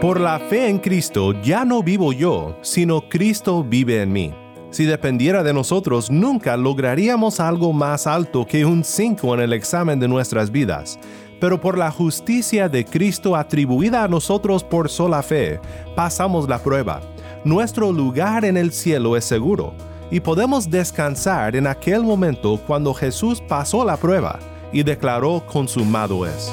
Por la fe en Cristo ya no vivo yo, sino Cristo vive en mí. Si dependiera de nosotros, nunca lograríamos algo más alto que un 5 en el examen de nuestras vidas. Pero por la justicia de Cristo atribuida a nosotros por sola fe, pasamos la prueba. Nuestro lugar en el cielo es seguro y podemos descansar en aquel momento cuando Jesús pasó la prueba y declaró consumado es.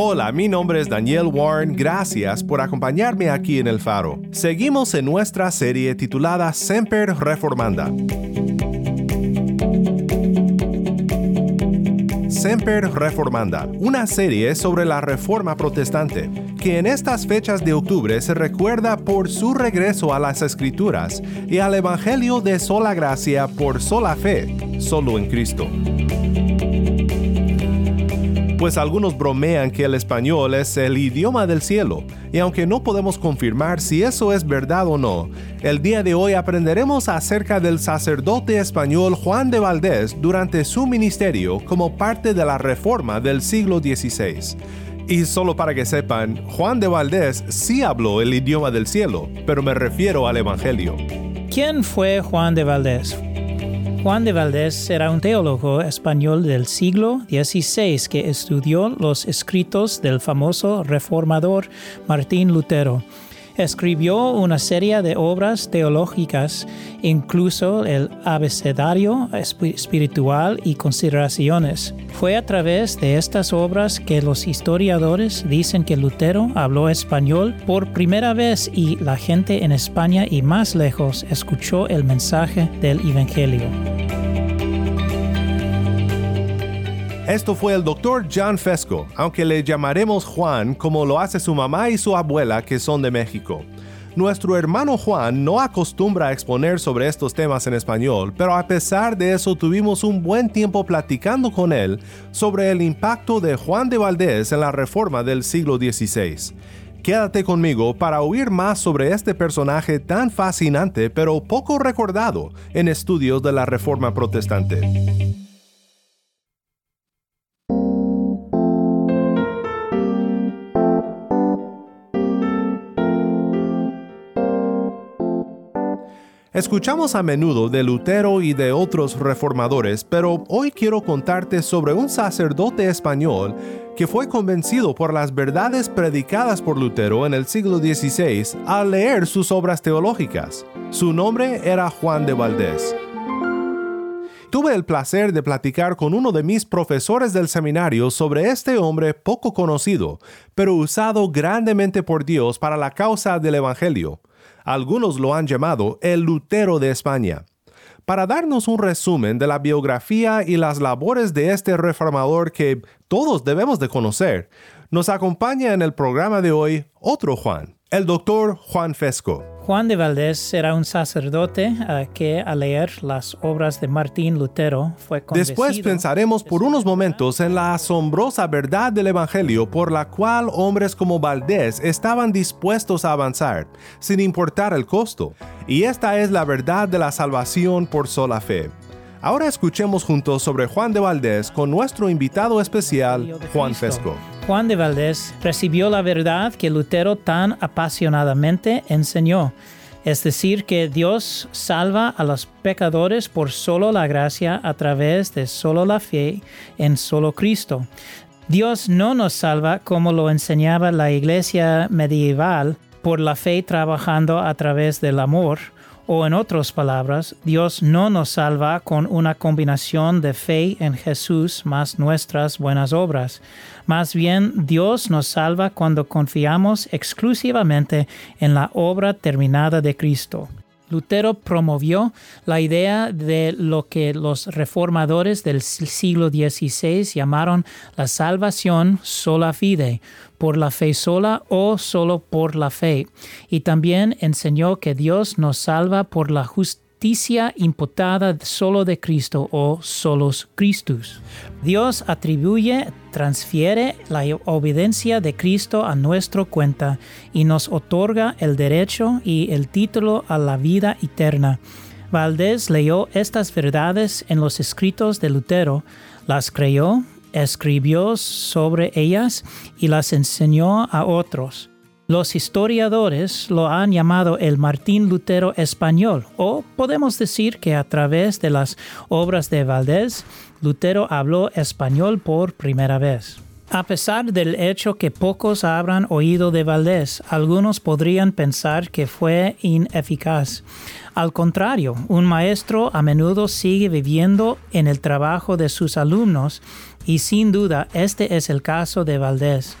Hola, mi nombre es Daniel Warren, gracias por acompañarme aquí en El Faro. Seguimos en nuestra serie titulada Semper Reformanda. Semper Reformanda, una serie sobre la Reforma Protestante, que en estas fechas de octubre se recuerda por su regreso a las Escrituras y al Evangelio de sola gracia por sola fe, solo en Cristo. Pues algunos bromean que el español es el idioma del cielo, y aunque no podemos confirmar si eso es verdad o no, el día de hoy aprenderemos acerca del sacerdote español Juan de Valdés durante su ministerio como parte de la reforma del siglo XVI. Y solo para que sepan, Juan de Valdés sí habló el idioma del cielo, pero me refiero al Evangelio. ¿Quién fue Juan de Valdés? Juan de Valdés era un teólogo español del siglo XVI que estudió los escritos del famoso reformador Martín Lutero. Escribió una serie de obras teológicas, incluso el abecedario espiritual y consideraciones. Fue a través de estas obras que los historiadores dicen que Lutero habló español por primera vez y la gente en España y más lejos escuchó el mensaje del Evangelio. Esto fue el doctor John Fesco, aunque le llamaremos Juan como lo hace su mamá y su abuela que son de México. Nuestro hermano Juan no acostumbra a exponer sobre estos temas en español, pero a pesar de eso tuvimos un buen tiempo platicando con él sobre el impacto de Juan de Valdés en la reforma del siglo XVI. Quédate conmigo para oír más sobre este personaje tan fascinante pero poco recordado en estudios de la reforma protestante. Escuchamos a menudo de Lutero y de otros reformadores, pero hoy quiero contarte sobre un sacerdote español que fue convencido por las verdades predicadas por Lutero en el siglo XVI al leer sus obras teológicas. Su nombre era Juan de Valdés. Tuve el placer de platicar con uno de mis profesores del seminario sobre este hombre poco conocido, pero usado grandemente por Dios para la causa del Evangelio. Algunos lo han llamado el Lutero de España. Para darnos un resumen de la biografía y las labores de este reformador que todos debemos de conocer, nos acompaña en el programa de hoy otro Juan, el doctor Juan Fesco. Juan de Valdés era un sacerdote uh, que al leer las obras de Martín Lutero fue Después pensaremos por unos momentos en la asombrosa verdad del Evangelio por la cual hombres como Valdés estaban dispuestos a avanzar, sin importar el costo. Y esta es la verdad de la salvación por sola fe. Ahora escuchemos juntos sobre Juan de Valdés con nuestro invitado especial, Juan Fesco. Juan de Valdés recibió la verdad que Lutero tan apasionadamente enseñó, es decir, que Dios salva a los pecadores por solo la gracia a través de solo la fe en solo Cristo. Dios no nos salva como lo enseñaba la iglesia medieval por la fe trabajando a través del amor, o en otras palabras, Dios no nos salva con una combinación de fe en Jesús más nuestras buenas obras. Más bien, Dios nos salva cuando confiamos exclusivamente en la obra terminada de Cristo. Lutero promovió la idea de lo que los reformadores del siglo XVI llamaron la salvación sola fide, por la fe sola o solo por la fe, y también enseñó que Dios nos salva por la justicia imputada solo de Cristo o solos Christus. Dios atribuye, transfiere la obediencia de Cristo a nuestra cuenta y nos otorga el derecho y el título a la vida eterna. Valdés leyó estas verdades en los escritos de Lutero, las creyó, escribió sobre ellas y las enseñó a otros. Los historiadores lo han llamado el Martín Lutero español, o podemos decir que a través de las obras de Valdés, Lutero habló español por primera vez. A pesar del hecho que pocos habrán oído de Valdés, algunos podrían pensar que fue ineficaz. Al contrario, un maestro a menudo sigue viviendo en el trabajo de sus alumnos y sin duda este es el caso de Valdés.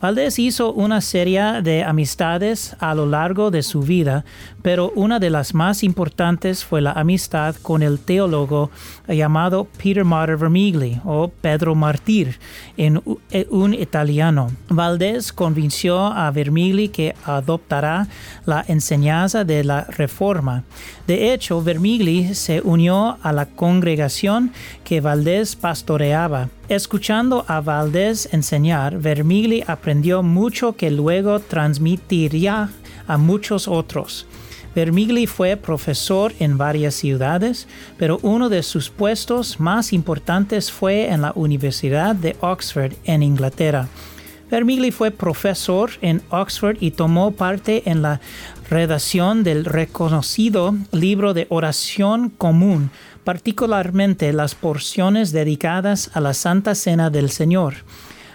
Valdés hizo una serie de amistades a lo largo de su vida, pero una de las más importantes fue la amistad con el teólogo llamado Peter Martyr Vermigli o Pedro Martir, en eh, un italiano. Valdés convenció a Vermigli que adoptará la enseñanza de la Reforma. De hecho, Vermigli se unió a la congregación que Valdés pastoreaba. Escuchando a Valdés enseñar, Vermigli aprendió mucho que luego transmitiría a muchos otros. Vermigli fue profesor en varias ciudades, pero uno de sus puestos más importantes fue en la Universidad de Oxford en Inglaterra. Vermigli fue profesor en Oxford y tomó parte en la redacción del reconocido libro de oración común, particularmente las porciones dedicadas a la Santa Cena del Señor.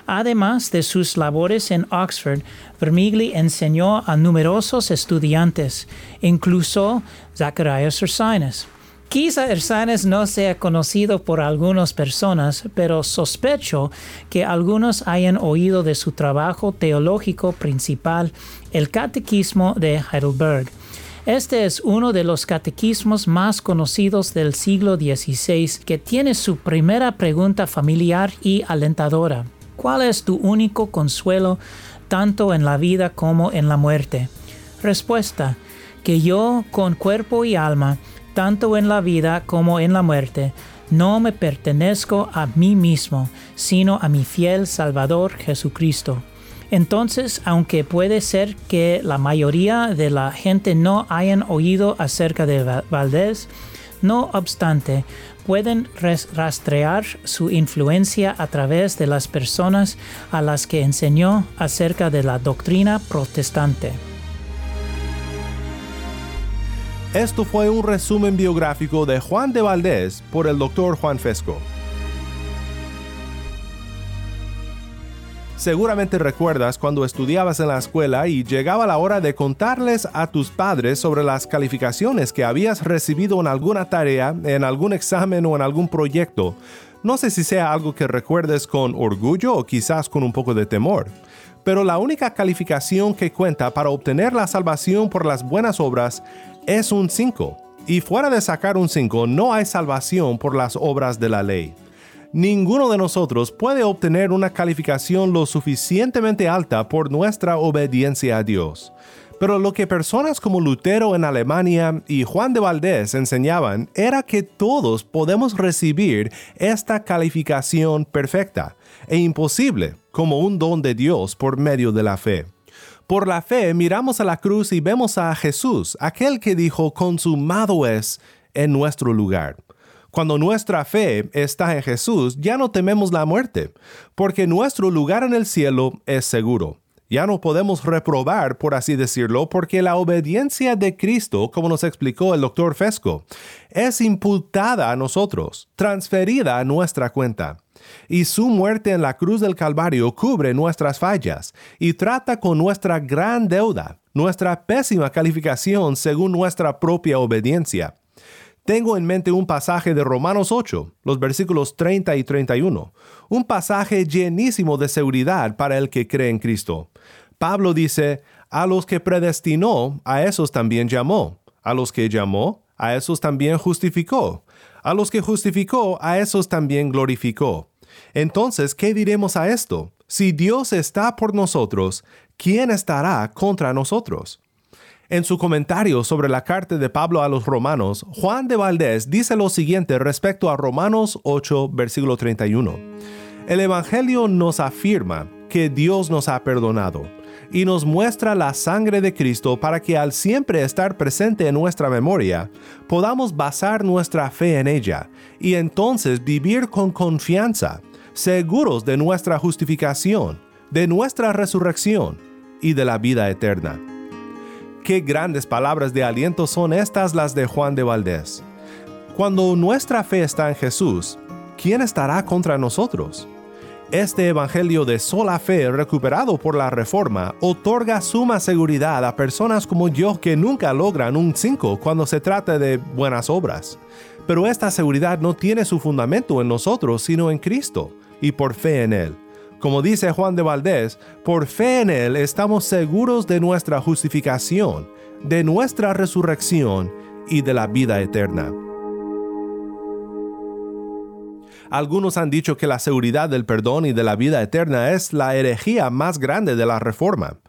Además de sus labores en Oxford, Vermigli enseñó a numerosos estudiantes, incluso Zacharias Ursinus. Quizá Ursinus no sea conocido por algunas personas, pero sospecho que algunos hayan oído de su trabajo teológico principal, el Catequismo de Heidelberg. Este es uno de los catequismos más conocidos del siglo XVI que tiene su primera pregunta familiar y alentadora. ¿Cuál es tu único consuelo tanto en la vida como en la muerte? Respuesta, que yo con cuerpo y alma, tanto en la vida como en la muerte, no me pertenezco a mí mismo, sino a mi fiel Salvador Jesucristo. Entonces, aunque puede ser que la mayoría de la gente no hayan oído acerca de Valdés, no obstante, pueden rastrear su influencia a través de las personas a las que enseñó acerca de la doctrina protestante. Esto fue un resumen biográfico de Juan de Valdés por el Dr. Juan Fesco. Seguramente recuerdas cuando estudiabas en la escuela y llegaba la hora de contarles a tus padres sobre las calificaciones que habías recibido en alguna tarea, en algún examen o en algún proyecto. No sé si sea algo que recuerdes con orgullo o quizás con un poco de temor. Pero la única calificación que cuenta para obtener la salvación por las buenas obras es un 5. Y fuera de sacar un 5 no hay salvación por las obras de la ley ninguno de nosotros puede obtener una calificación lo suficientemente alta por nuestra obediencia a Dios. Pero lo que personas como Lutero en Alemania y Juan de Valdés enseñaban era que todos podemos recibir esta calificación perfecta e imposible como un don de Dios por medio de la fe. Por la fe miramos a la cruz y vemos a Jesús, aquel que dijo consumado es en nuestro lugar. Cuando nuestra fe está en Jesús, ya no tememos la muerte, porque nuestro lugar en el cielo es seguro. Ya no podemos reprobar, por así decirlo, porque la obediencia de Cristo, como nos explicó el doctor Fesco, es imputada a nosotros, transferida a nuestra cuenta. Y su muerte en la cruz del Calvario cubre nuestras fallas y trata con nuestra gran deuda, nuestra pésima calificación según nuestra propia obediencia tengo en mente un pasaje de Romanos 8, los versículos 30 y 31, un pasaje llenísimo de seguridad para el que cree en Cristo. Pablo dice, a los que predestinó, a esos también llamó, A los que llamó, a esos también justificó. A los que justificó, a esos también glorificó. Entonces, ¿qué diremos a esto? Si Dios está por nosotros, ¿quién estará contra nosotros? En su comentario sobre la carta de Pablo a los romanos, Juan de Valdés dice lo siguiente respecto a Romanos 8, versículo 31. El Evangelio nos afirma que Dios nos ha perdonado y nos muestra la sangre de Cristo para que al siempre estar presente en nuestra memoria, podamos basar nuestra fe en ella y entonces vivir con confianza, seguros de nuestra justificación, de nuestra resurrección y de la vida eterna. Qué grandes palabras de aliento son estas las de Juan de Valdés. Cuando nuestra fe está en Jesús, ¿quién estará contra nosotros? Este Evangelio de sola fe recuperado por la Reforma otorga suma seguridad a personas como yo que nunca logran un 5 cuando se trata de buenas obras. Pero esta seguridad no tiene su fundamento en nosotros, sino en Cristo, y por fe en Él. Como dice Juan de Valdés, por fe en Él estamos seguros de nuestra justificación, de nuestra resurrección y de la vida eterna. Algunos han dicho que la seguridad del perdón y de la vida eterna es la herejía más grande de la reforma,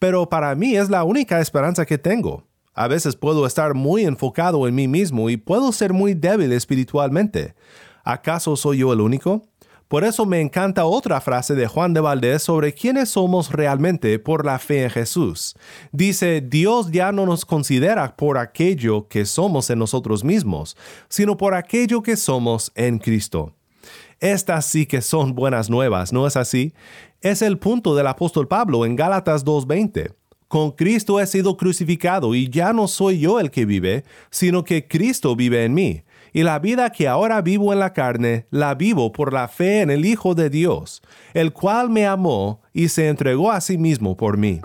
pero para mí es la única esperanza que tengo. A veces puedo estar muy enfocado en mí mismo y puedo ser muy débil espiritualmente. ¿Acaso soy yo el único? Por eso me encanta otra frase de Juan de Valdés sobre quiénes somos realmente por la fe en Jesús. Dice, Dios ya no nos considera por aquello que somos en nosotros mismos, sino por aquello que somos en Cristo. Estas sí que son buenas nuevas, ¿no es así? Es el punto del apóstol Pablo en Gálatas 2.20. Con Cristo he sido crucificado y ya no soy yo el que vive, sino que Cristo vive en mí. Y la vida que ahora vivo en la carne, la vivo por la fe en el Hijo de Dios, el cual me amó y se entregó a sí mismo por mí.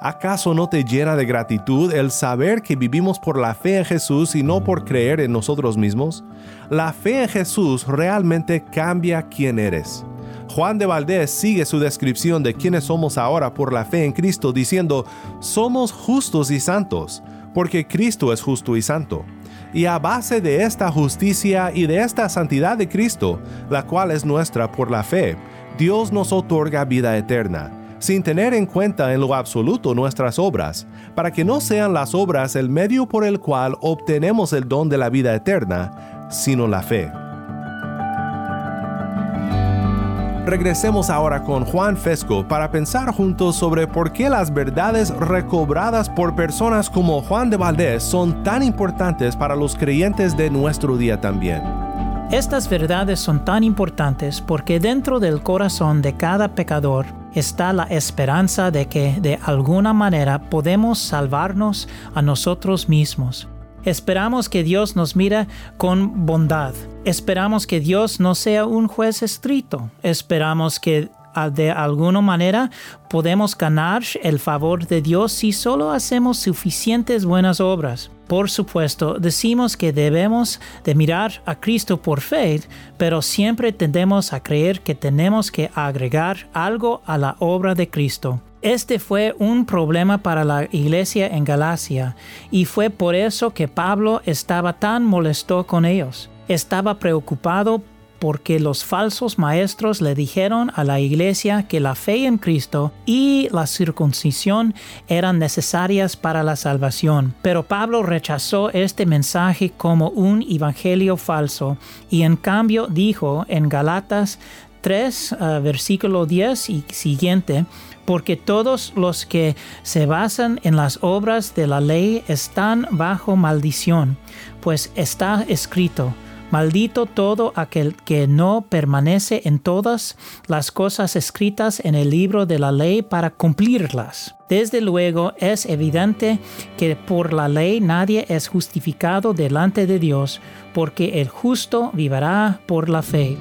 ¿Acaso no te llena de gratitud el saber que vivimos por la fe en Jesús y no por creer en nosotros mismos? La fe en Jesús realmente cambia quién eres. Juan de Valdés sigue su descripción de quiénes somos ahora por la fe en Cristo diciendo, somos justos y santos, porque Cristo es justo y santo. Y a base de esta justicia y de esta santidad de Cristo, la cual es nuestra por la fe, Dios nos otorga vida eterna sin tener en cuenta en lo absoluto nuestras obras, para que no sean las obras el medio por el cual obtenemos el don de la vida eterna, sino la fe. Regresemos ahora con Juan Fesco para pensar juntos sobre por qué las verdades recobradas por personas como Juan de Valdés son tan importantes para los creyentes de nuestro día también. Estas verdades son tan importantes porque dentro del corazón de cada pecador está la esperanza de que de alguna manera podemos salvarnos a nosotros mismos. Esperamos que Dios nos mire con bondad. Esperamos que Dios no sea un juez estricto. Esperamos que de alguna manera podemos ganar el favor de Dios si solo hacemos suficientes buenas obras. Por supuesto, decimos que debemos de mirar a Cristo por fe, pero siempre tendemos a creer que tenemos que agregar algo a la obra de Cristo. Este fue un problema para la iglesia en Galacia y fue por eso que Pablo estaba tan molesto con ellos. Estaba preocupado porque los falsos maestros le dijeron a la iglesia que la fe en Cristo y la circuncisión eran necesarias para la salvación. Pero Pablo rechazó este mensaje como un evangelio falso y en cambio dijo en Galatas 3, uh, versículo 10 y siguiente, porque todos los que se basan en las obras de la ley están bajo maldición, pues está escrito, Maldito todo aquel que no permanece en todas las cosas escritas en el libro de la ley para cumplirlas. Desde luego es evidente que por la ley nadie es justificado delante de Dios, porque el justo vivirá por la fe.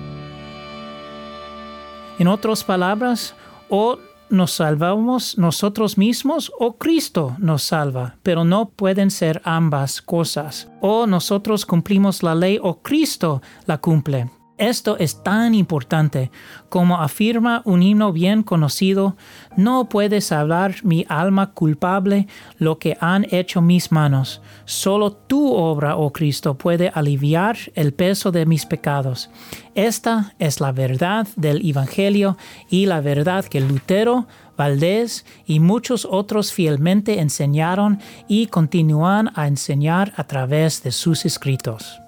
En otras palabras, o nos salvamos nosotros mismos o Cristo nos salva, pero no pueden ser ambas cosas. O nosotros cumplimos la ley o Cristo la cumple. Esto es tan importante. Como afirma un himno bien conocido, no puedes hablar mi alma culpable lo que han hecho mis manos. Solo tu obra, oh Cristo, puede aliviar el peso de mis pecados. Esta es la verdad del Evangelio y la verdad que Lutero, Valdés y muchos otros fielmente enseñaron y continúan a enseñar a través de sus escritos.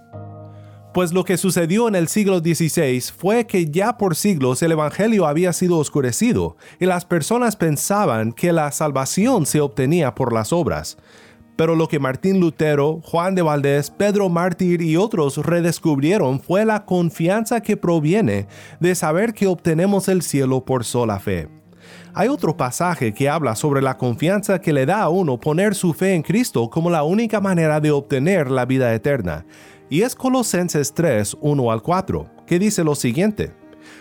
Pues lo que sucedió en el siglo XVI fue que ya por siglos el Evangelio había sido oscurecido y las personas pensaban que la salvación se obtenía por las obras. Pero lo que Martín Lutero, Juan de Valdés, Pedro Mártir y otros redescubrieron fue la confianza que proviene de saber que obtenemos el cielo por sola fe. Hay otro pasaje que habla sobre la confianza que le da a uno poner su fe en Cristo como la única manera de obtener la vida eterna y es Colosenses 3, 1 al 4, que dice lo siguiente.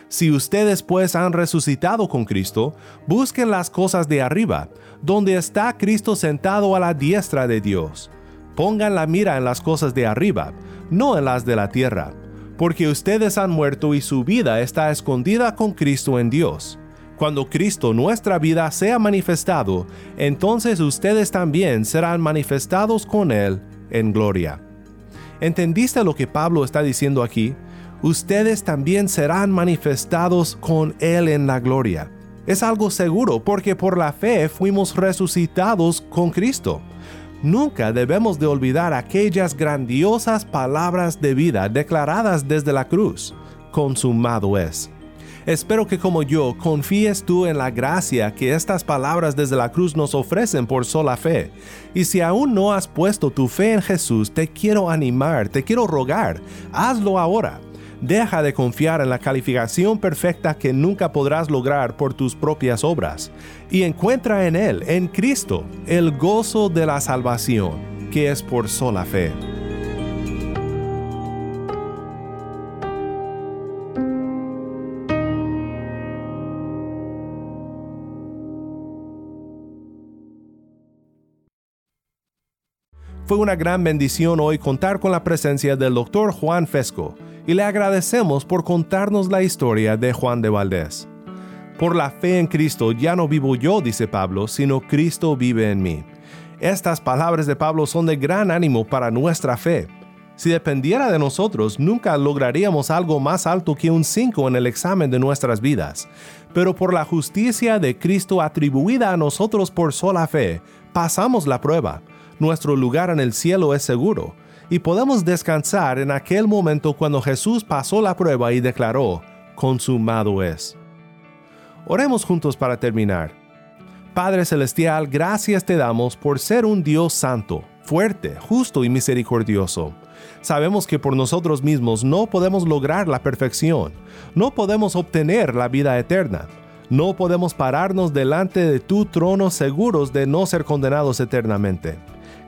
Si ustedes pues han resucitado con Cristo, busquen las cosas de arriba, donde está Cristo sentado a la diestra de Dios. Pongan la mira en las cosas de arriba, no en las de la tierra, porque ustedes han muerto y su vida está escondida con Cristo en Dios. Cuando Cristo nuestra vida sea manifestado, entonces ustedes también serán manifestados con Él en gloria. ¿Entendiste lo que Pablo está diciendo aquí? Ustedes también serán manifestados con Él en la gloria. Es algo seguro porque por la fe fuimos resucitados con Cristo. Nunca debemos de olvidar aquellas grandiosas palabras de vida declaradas desde la cruz. Consumado es. Espero que como yo confíes tú en la gracia que estas palabras desde la cruz nos ofrecen por sola fe. Y si aún no has puesto tu fe en Jesús, te quiero animar, te quiero rogar, hazlo ahora. Deja de confiar en la calificación perfecta que nunca podrás lograr por tus propias obras y encuentra en Él, en Cristo, el gozo de la salvación, que es por sola fe. Fue una gran bendición hoy contar con la presencia del Dr. Juan Fesco y le agradecemos por contarnos la historia de Juan de Valdés. Por la fe en Cristo ya no vivo yo, dice Pablo, sino Cristo vive en mí. Estas palabras de Pablo son de gran ánimo para nuestra fe. Si dependiera de nosotros, nunca lograríamos algo más alto que un 5 en el examen de nuestras vidas. Pero por la justicia de Cristo atribuida a nosotros por sola fe, pasamos la prueba nuestro lugar en el cielo es seguro y podemos descansar en aquel momento cuando Jesús pasó la prueba y declaró, consumado es. Oremos juntos para terminar. Padre Celestial, gracias te damos por ser un Dios santo, fuerte, justo y misericordioso. Sabemos que por nosotros mismos no podemos lograr la perfección, no podemos obtener la vida eterna, no podemos pararnos delante de tu trono seguros de no ser condenados eternamente.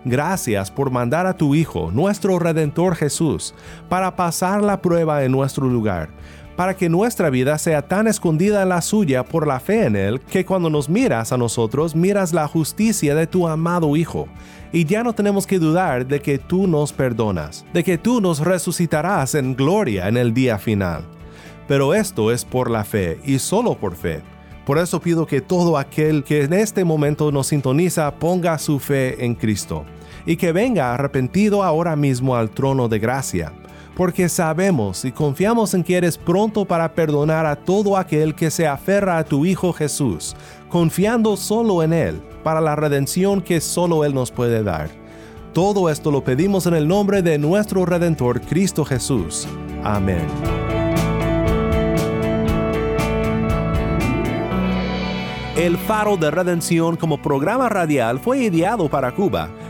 Gracias por mandar a tu Hijo, nuestro Redentor Jesús, para pasar la prueba en nuestro lugar, para que nuestra vida sea tan escondida en la suya por la fe en Él, que cuando nos miras a nosotros miras la justicia de tu amado Hijo, y ya no tenemos que dudar de que tú nos perdonas, de que tú nos resucitarás en gloria en el día final. Pero esto es por la fe y solo por fe. Por eso pido que todo aquel que en este momento nos sintoniza ponga su fe en Cristo y que venga arrepentido ahora mismo al trono de gracia, porque sabemos y confiamos en que eres pronto para perdonar a todo aquel que se aferra a tu Hijo Jesús, confiando solo en Él para la redención que solo Él nos puede dar. Todo esto lo pedimos en el nombre de nuestro Redentor Cristo Jesús. Amén. El Faro de Redención como programa radial fue ideado para Cuba